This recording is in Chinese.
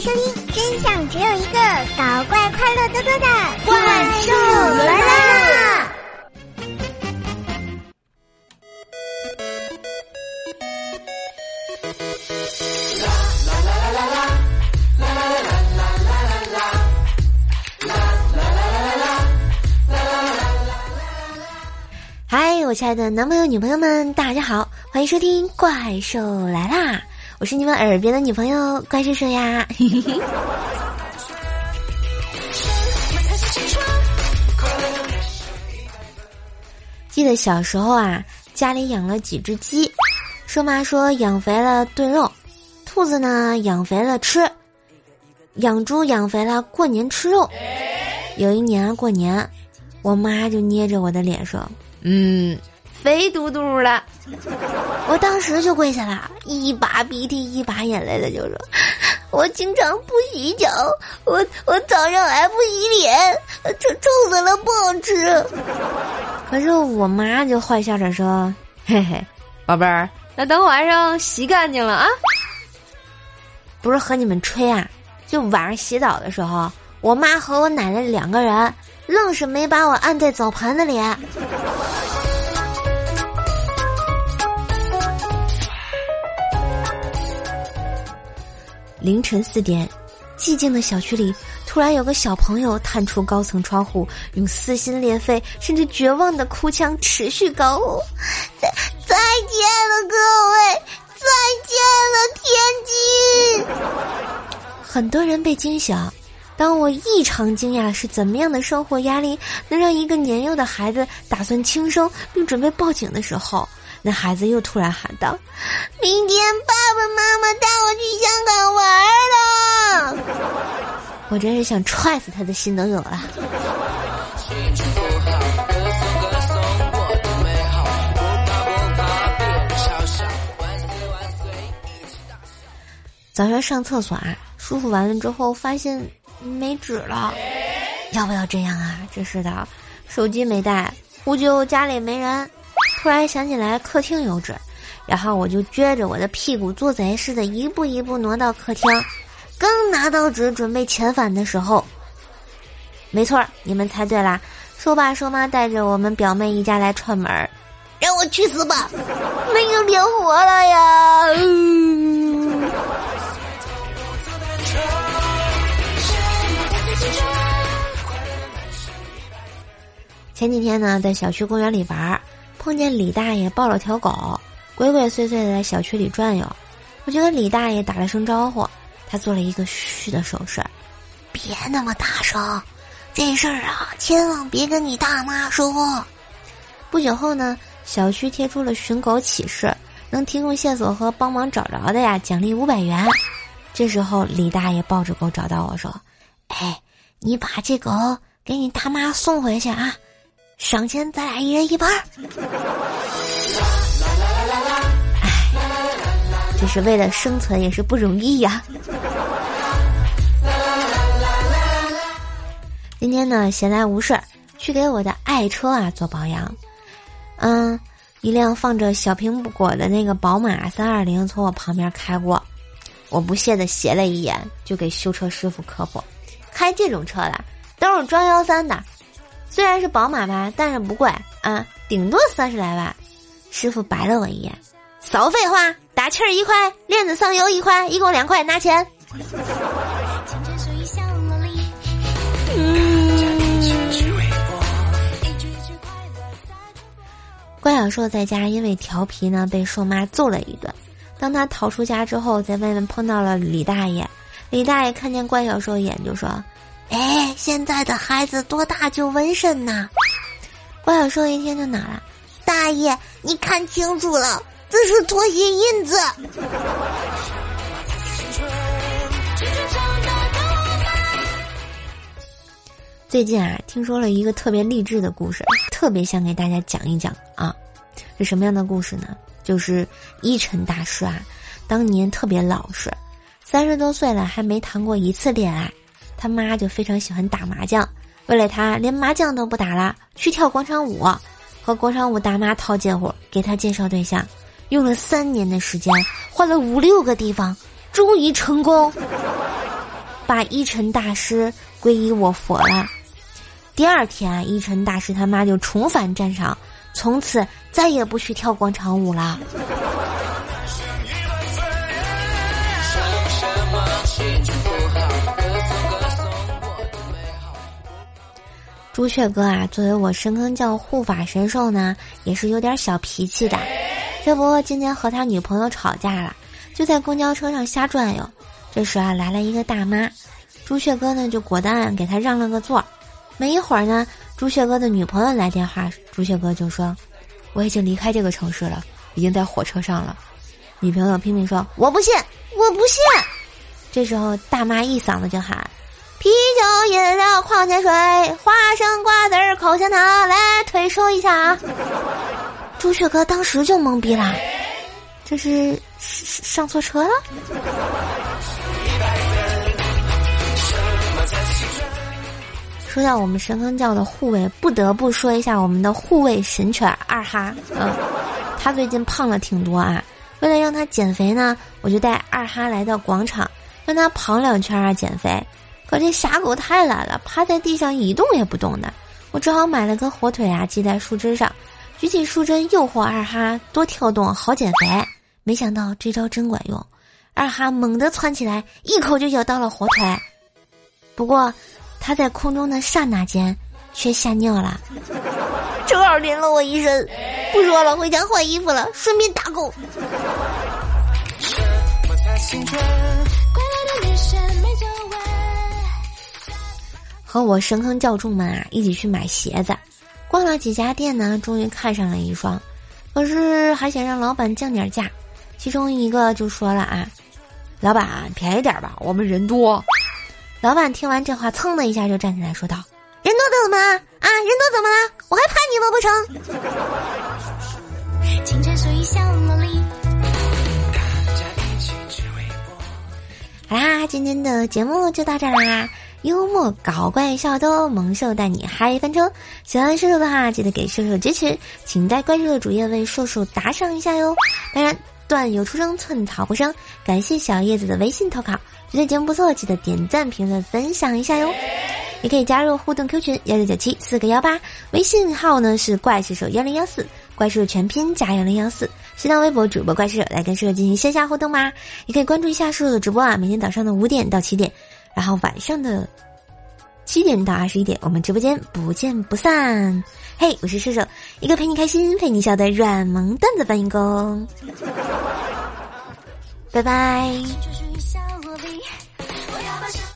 迎收听，真相只有一个，搞怪快乐多多的怪兽来啦！嗨，我亲爱的男朋友、女朋友们，大家好，欢迎收听《怪兽来啦》，我是你们耳边的女朋友怪兽兽呀。记得小时候啊，家里养了几只鸡，说妈说养肥了炖肉，兔子呢养肥了吃，养猪养肥了过年吃肉。有一年过年，我妈就捏着我的脸说。嗯，肥嘟嘟的，我当时就跪下了，一把鼻涕一把眼泪的就说：“我经常不洗脚，我我早上还不洗脸，臭臭死了，不好吃。”可是我妈就坏笑着说：“嘿嘿，宝贝儿，那等晚上洗干净了啊。”不是和你们吹啊，就晚上洗澡的时候，我妈和我奶奶两个人。愣是没把我按在澡盆子里。凌晨四点，寂静的小区里，突然有个小朋友探出高层窗户，用撕心裂肺甚至绝望的哭腔持续高呼：“再再见了，各位，再见了，天津！”很多人被惊醒。当我异常惊讶是怎么样的生活压力能让一个年幼的孩子打算轻生并准备报警的时候，那孩子又突然喊道：“明天爸爸妈妈带我去香港。”我真是想踹死他的心都有了。早上上厕所啊，舒服完了之后发现。没纸了，要不要这样啊？真是的，手机没带，呼救家里没人，突然想起来客厅有纸，然后我就撅着我的屁股做贼似的，一步一步挪到客厅，刚拿到纸准备遣返的时候，没错，你们猜对啦，说爸说妈带着我们表妹一家来串门，让我去死吧，没有脸活了呀！前几天呢，在小区公园里玩，碰见李大爷抱了条狗，鬼鬼祟祟的在小区里转悠。我就跟李大爷打了声招呼，他做了一个嘘的手势，别那么大声，这事儿啊，千万别跟你大妈说。不久后呢，小区贴出了寻狗启事，能提供线索和帮忙找着的呀，奖励五百元。这时候，李大爷抱着狗找到我说：“哎，你把这狗给你大妈送回去啊。”赏钱，咱俩一人一半。哎，这是为了生存，也是不容易呀。今天呢，闲来无事，去给我的爱车啊做保养。嗯，一辆放着小苹果的那个宝马三二零从我旁边开过，我不屑的斜了一眼，就给修车师傅科普：开这种车的都是装幺三的。虽然是宝马吧，但是不贵啊，顶多三十来万。师傅白了我一眼，少废话，打气儿一块，链子上油一块，一共两块，拿钱。关小兽在家因为调皮呢，被兽妈揍了一顿。当他逃出家之后，在外面碰到了李大爷，李大爷看见关小兽一眼就说。哎，现在的孩子多大就纹身呐？关小兽一听就恼了：“大爷，你看清楚了，这是拖鞋印子。”最近啊，听说了一个特别励志的故事，特别想给大家讲一讲啊。是什么样的故事呢？就是一晨大师啊，当年特别老实，三十多岁了还没谈过一次恋爱。他妈就非常喜欢打麻将，为了他连麻将都不打了，去跳广场舞，和广场舞大妈套近乎，给他介绍对象，用了三年的时间，换了五六个地方，终于成功。把一尘大师皈依我佛了。第二天啊，一尘大师他妈就重返战场，从此再也不去跳广场舞了。朱雀哥啊，作为我深坑教护法神兽呢，也是有点小脾气的。这不，今天和他女朋友吵架了，就在公交车上瞎转悠。这时啊，来了一个大妈，朱雀哥呢就果断给他让了个座。没一会儿呢，朱雀哥的女朋友来电话，朱雀哥就说：“我已经离开这个城市了，已经在火车上了。”女朋友拼命说：“我不信，我不信。”这时候大妈一嗓子就喊。啤酒、饮料、矿泉水、花生、瓜子、口香糖，来腿收一下啊！朱雀哥当时就懵逼了，这是上错车了。说到我们神坑教的护卫，不得不说一下我们的护卫神犬二哈，嗯，他最近胖了挺多啊。为了让他减肥呢，我就带二哈来到广场，让他跑两圈啊减肥。可这傻狗太懒了，趴在地上一动也不动的。我只好买了根火腿啊，系在树枝上，举起树针诱惑二哈多跳动，好减肥。没想到这招真管用，二哈猛地窜起来，一口就咬到了火腿。不过他在空中的刹那间却吓尿了，正好淋了我一身。不说了，回家换衣服了，顺便打狗。和我神坑教众们啊一起去买鞋子，逛了几家店呢，终于看上了一双，可是还想让老板降点价。其中一个就说了啊：“老板便宜点吧，我们人多。”老板听完这话，噌的一下就站起来说道：“人多怎么了？啊，人多怎么了？我还怕你们？不成？” 好啦，今天的节目就到这儿啦。幽默搞怪笑逗，萌兽带你嗨翻车。喜欢瘦瘦的话，记得给瘦瘦支持，请在关注的主页为瘦瘦打赏一下哟。当然，段友出生，寸草不生。感谢小叶子的微信投稿，觉得节目不错，记得点赞、评论、分享一下哟。也可以加入互动 Q 群幺六九七四个幺八，微信号呢是怪兽手幺零幺四，怪兽全拼加幺零幺四。新浪微博主播怪兽来跟射手进行线下互动吗？也可以关注一下射手的直播啊，每天早上的五点到七点。然后晚上的七点到二十一点，我们直播间不见不散。嘿，我是射手，一个陪你开心、陪你笑的软萌段子搬运工。拜拜。